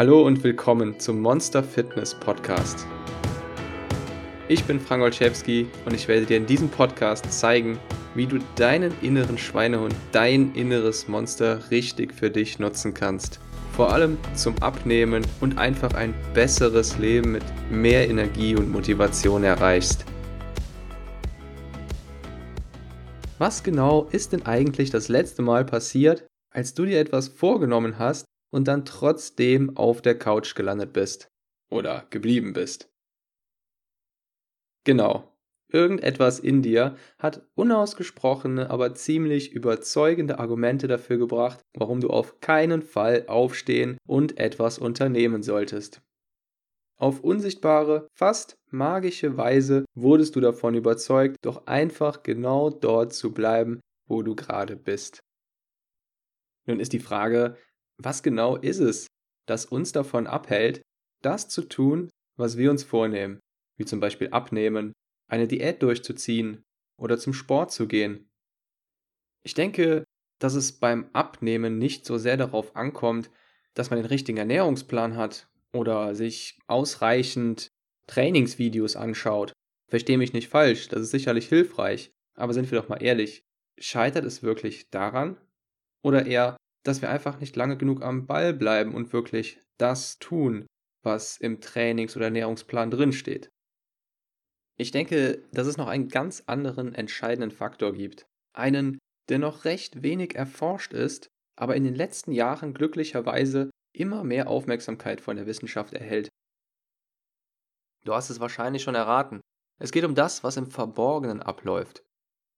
Hallo und willkommen zum Monster Fitness Podcast. Ich bin Frank Olszewski und ich werde dir in diesem Podcast zeigen, wie du deinen inneren Schweinehund, dein inneres Monster richtig für dich nutzen kannst. Vor allem zum Abnehmen und einfach ein besseres Leben mit mehr Energie und Motivation erreichst. Was genau ist denn eigentlich das letzte Mal passiert, als du dir etwas vorgenommen hast und dann trotzdem auf der Couch gelandet bist? Oder geblieben bist? Genau. Irgendetwas in dir hat unausgesprochene, aber ziemlich überzeugende Argumente dafür gebracht, warum du auf keinen Fall aufstehen und etwas unternehmen solltest. Auf unsichtbare, fast magische Weise wurdest du davon überzeugt, doch einfach genau dort zu bleiben, wo du gerade bist. Nun ist die Frage, was genau ist es, das uns davon abhält, das zu tun, was wir uns vornehmen, wie zum Beispiel abnehmen, eine Diät durchzuziehen oder zum Sport zu gehen. Ich denke, dass es beim Abnehmen nicht so sehr darauf ankommt, dass man den richtigen Ernährungsplan hat oder sich ausreichend Trainingsvideos anschaut. Verstehe mich nicht falsch, das ist sicherlich hilfreich, aber sind wir doch mal ehrlich, scheitert es wirklich daran? Oder eher, dass wir einfach nicht lange genug am Ball bleiben und wirklich das tun, was im Trainings- oder Ernährungsplan drinsteht? Ich denke, dass es noch einen ganz anderen entscheidenden Faktor gibt. Einen, der noch recht wenig erforscht ist, aber in den letzten Jahren glücklicherweise immer mehr Aufmerksamkeit von der Wissenschaft erhält. Du hast es wahrscheinlich schon erraten. Es geht um das, was im Verborgenen abläuft.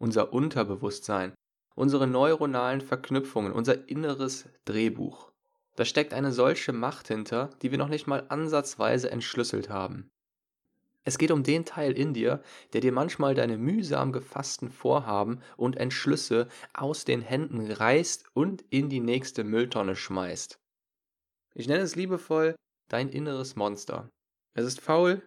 Unser Unterbewusstsein, unsere neuronalen Verknüpfungen, unser inneres Drehbuch. Da steckt eine solche Macht hinter, die wir noch nicht mal ansatzweise entschlüsselt haben. Es geht um den Teil in dir, der dir manchmal deine mühsam gefassten Vorhaben und Entschlüsse aus den Händen reißt und in die nächste Mülltonne schmeißt. Ich nenne es liebevoll dein inneres Monster. Es ist faul,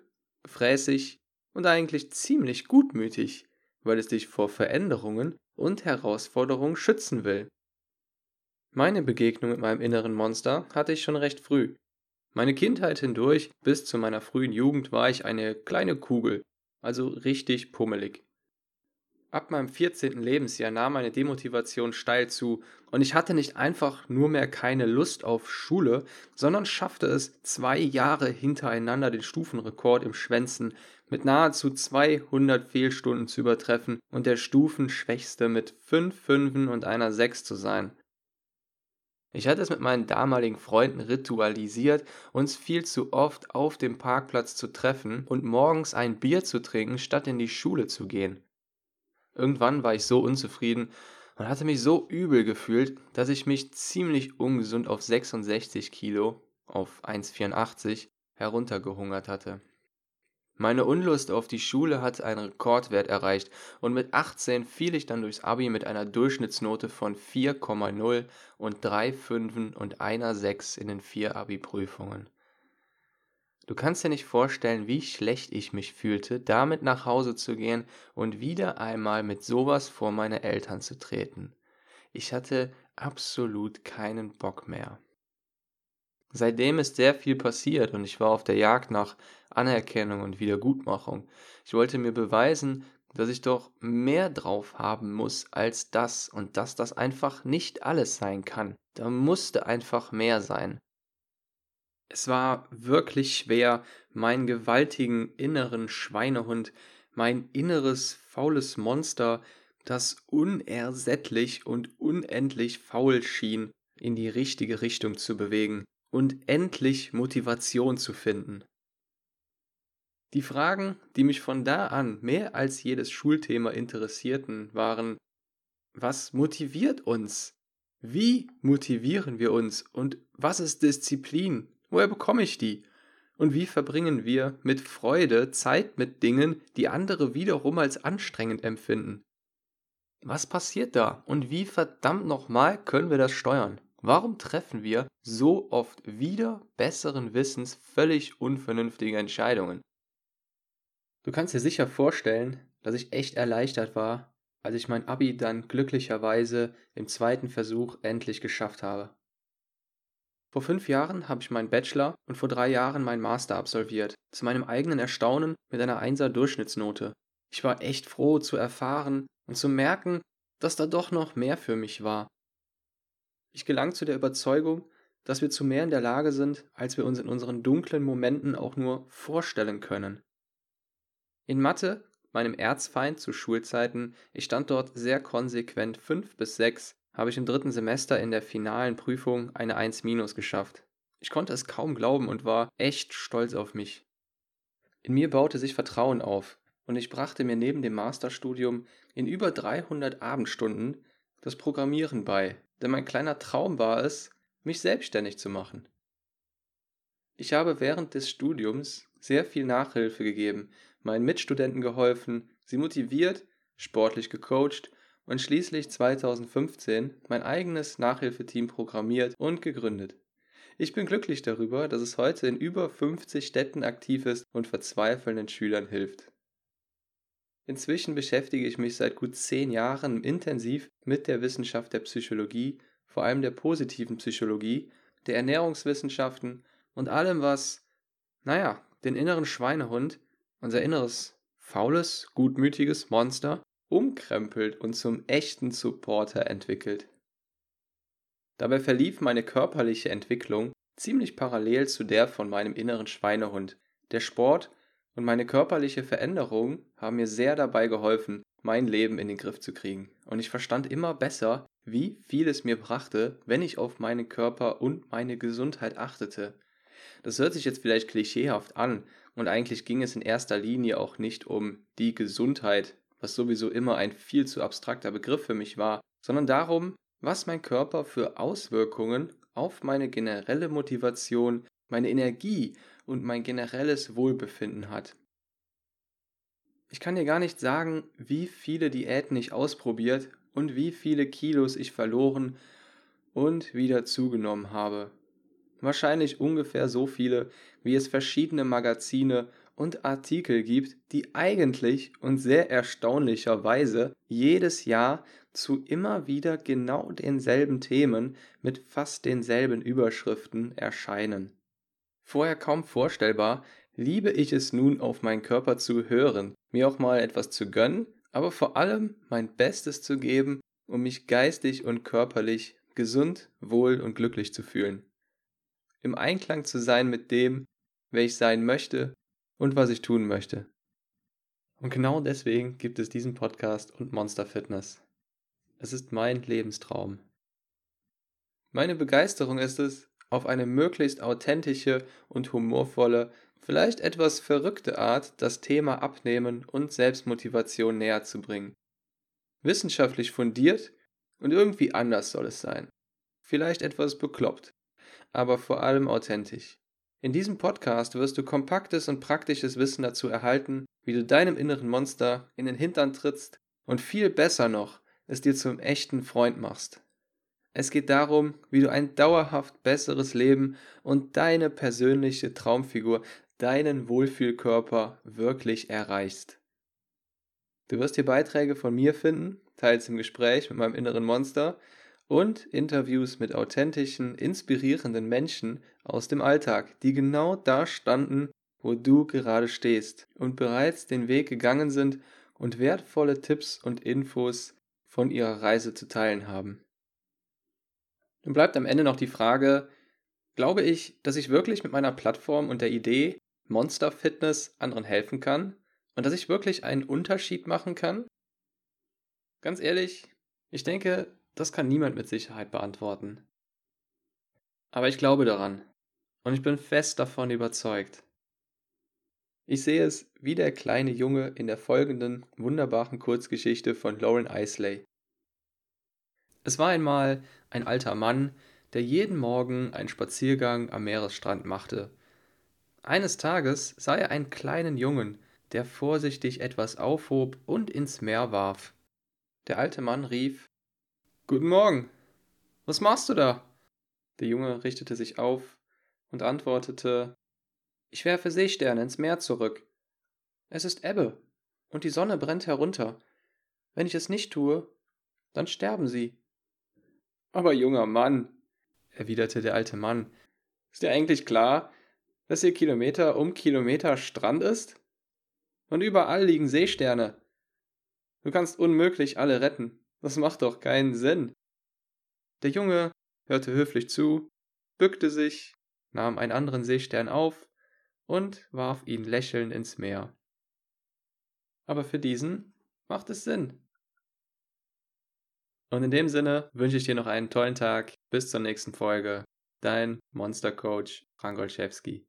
fräßig und eigentlich ziemlich gutmütig, weil es dich vor Veränderungen und Herausforderungen schützen will. Meine Begegnung mit meinem inneren Monster hatte ich schon recht früh. Meine Kindheit hindurch bis zu meiner frühen Jugend war ich eine kleine Kugel, also richtig pummelig. Ab meinem 14. Lebensjahr nahm meine Demotivation steil zu und ich hatte nicht einfach nur mehr keine Lust auf Schule, sondern schaffte es zwei Jahre hintereinander den Stufenrekord im Schwänzen mit nahezu 200 Fehlstunden zu übertreffen und der Stufenschwächste mit 5 Fünfen und einer 6 zu sein. Ich hatte es mit meinen damaligen Freunden ritualisiert, uns viel zu oft auf dem Parkplatz zu treffen und morgens ein Bier zu trinken, statt in die Schule zu gehen. Irgendwann war ich so unzufrieden und hatte mich so übel gefühlt, dass ich mich ziemlich ungesund auf 66 Kilo, auf 1,84, heruntergehungert hatte. Meine Unlust auf die Schule hatte einen Rekordwert erreicht und mit 18 fiel ich dann durchs Abi mit einer Durchschnittsnote von 4,0 und drei Fünfen und einer 6 in den vier Abi-Prüfungen. Du kannst dir nicht vorstellen, wie schlecht ich mich fühlte, damit nach Hause zu gehen und wieder einmal mit sowas vor meine Eltern zu treten. Ich hatte absolut keinen Bock mehr. Seitdem ist sehr viel passiert und ich war auf der Jagd nach Anerkennung und Wiedergutmachung. Ich wollte mir beweisen, dass ich doch mehr drauf haben muss als das und dass das einfach nicht alles sein kann. Da musste einfach mehr sein. Es war wirklich schwer, meinen gewaltigen inneren Schweinehund, mein inneres faules Monster, das unersättlich und unendlich faul schien, in die richtige Richtung zu bewegen und endlich Motivation zu finden. Die Fragen, die mich von da an mehr als jedes Schulthema interessierten, waren Was motiviert uns? Wie motivieren wir uns? Und was ist Disziplin? Woher bekomme ich die? Und wie verbringen wir mit Freude Zeit mit Dingen, die andere wiederum als anstrengend empfinden? Was passiert da? Und wie verdammt nochmal können wir das steuern? Warum treffen wir so oft wieder besseren Wissens völlig unvernünftige Entscheidungen? Du kannst dir sicher vorstellen, dass ich echt erleichtert war, als ich mein Abi dann glücklicherweise im zweiten Versuch endlich geschafft habe. Vor fünf Jahren habe ich meinen Bachelor und vor drei Jahren meinen Master absolviert, zu meinem eigenen Erstaunen mit einer 1er Durchschnittsnote. Ich war echt froh zu erfahren und zu merken, dass da doch noch mehr für mich war. Ich gelang zu der Überzeugung, dass wir zu mehr in der Lage sind, als wir uns in unseren dunklen Momenten auch nur vorstellen können. In Mathe, meinem Erzfeind zu Schulzeiten, ich stand dort sehr konsequent fünf bis sechs, habe ich im dritten Semester in der finalen Prüfung eine 1 minus geschafft. Ich konnte es kaum glauben und war echt stolz auf mich. In mir baute sich Vertrauen auf und ich brachte mir neben dem Masterstudium in über 300 Abendstunden das Programmieren bei, denn mein kleiner Traum war es, mich selbstständig zu machen. Ich habe während des Studiums sehr viel Nachhilfe gegeben, meinen Mitstudenten geholfen, sie motiviert, sportlich gecoacht und schließlich 2015 mein eigenes Nachhilfeteam programmiert und gegründet. Ich bin glücklich darüber, dass es heute in über 50 Städten aktiv ist und verzweifelnden Schülern hilft. Inzwischen beschäftige ich mich seit gut zehn Jahren intensiv mit der Wissenschaft der Psychologie, vor allem der positiven Psychologie, der Ernährungswissenschaften und allem, was, naja, den inneren Schweinehund, unser inneres, faules, gutmütiges Monster umkrempelt und zum echten Supporter entwickelt. Dabei verlief meine körperliche Entwicklung ziemlich parallel zu der von meinem inneren Schweinehund. Der Sport und meine körperliche Veränderung haben mir sehr dabei geholfen, mein Leben in den Griff zu kriegen. Und ich verstand immer besser, wie viel es mir brachte, wenn ich auf meinen Körper und meine Gesundheit achtete. Das hört sich jetzt vielleicht klischeehaft an, und eigentlich ging es in erster Linie auch nicht um die Gesundheit, was sowieso immer ein viel zu abstrakter Begriff für mich war, sondern darum, was mein Körper für Auswirkungen auf meine generelle Motivation, meine Energie und mein generelles Wohlbefinden hat. Ich kann dir gar nicht sagen, wie viele Diäten ich ausprobiert und wie viele Kilos ich verloren und wieder zugenommen habe. Wahrscheinlich ungefähr so viele, wie es verschiedene Magazine und Artikel gibt, die eigentlich und sehr erstaunlicherweise jedes Jahr zu immer wieder genau denselben Themen mit fast denselben Überschriften erscheinen. Vorher kaum vorstellbar, liebe ich es nun auf meinen Körper zu hören, mir auch mal etwas zu gönnen, aber vor allem mein Bestes zu geben, um mich geistig und körperlich gesund, wohl und glücklich zu fühlen. Im Einklang zu sein mit dem, wer ich sein möchte und was ich tun möchte. Und genau deswegen gibt es diesen Podcast und Monster Fitness. Es ist mein Lebenstraum. Meine Begeisterung ist es, auf eine möglichst authentische und humorvolle, vielleicht etwas verrückte Art das Thema Abnehmen und Selbstmotivation näher zu bringen. Wissenschaftlich fundiert und irgendwie anders soll es sein. Vielleicht etwas bekloppt, aber vor allem authentisch. In diesem Podcast wirst du kompaktes und praktisches Wissen dazu erhalten, wie du deinem inneren Monster in den Hintern trittst und viel besser noch, es dir zum echten Freund machst. Es geht darum, wie du ein dauerhaft besseres Leben und deine persönliche Traumfigur, deinen Wohlfühlkörper wirklich erreichst. Du wirst hier Beiträge von mir finden, teils im Gespräch mit meinem inneren Monster und Interviews mit authentischen, inspirierenden Menschen aus dem Alltag, die genau da standen, wo du gerade stehst und bereits den Weg gegangen sind und wertvolle Tipps und Infos von ihrer Reise zu teilen haben. Nun bleibt am Ende noch die Frage, glaube ich, dass ich wirklich mit meiner Plattform und der Idee Monster Fitness anderen helfen kann und dass ich wirklich einen Unterschied machen kann? Ganz ehrlich, ich denke, das kann niemand mit Sicherheit beantworten. Aber ich glaube daran und ich bin fest davon überzeugt. Ich sehe es wie der kleine Junge in der folgenden wunderbaren Kurzgeschichte von Lauren Isley. Es war einmal ein alter Mann, der jeden Morgen einen Spaziergang am Meeresstrand machte. Eines Tages sah er einen kleinen Jungen, der vorsichtig etwas aufhob und ins Meer warf. Der alte Mann rief Guten Morgen. Was machst du da? Der Junge richtete sich auf und antwortete Ich werfe Seesterne ins Meer zurück. Es ist Ebbe, und die Sonne brennt herunter. Wenn ich es nicht tue, dann sterben sie. Aber junger Mann, erwiderte der alte Mann, Ist dir eigentlich klar, dass hier Kilometer um Kilometer Strand ist? Und überall liegen Seesterne. Du kannst unmöglich alle retten. Das macht doch keinen Sinn. Der Junge hörte höflich zu, bückte sich, nahm einen anderen Seestern auf und warf ihn lächelnd ins Meer. Aber für diesen macht es Sinn. Und in dem Sinne wünsche ich dir noch einen tollen Tag. Bis zur nächsten Folge. Dein Monster Coach Frank Olszewski.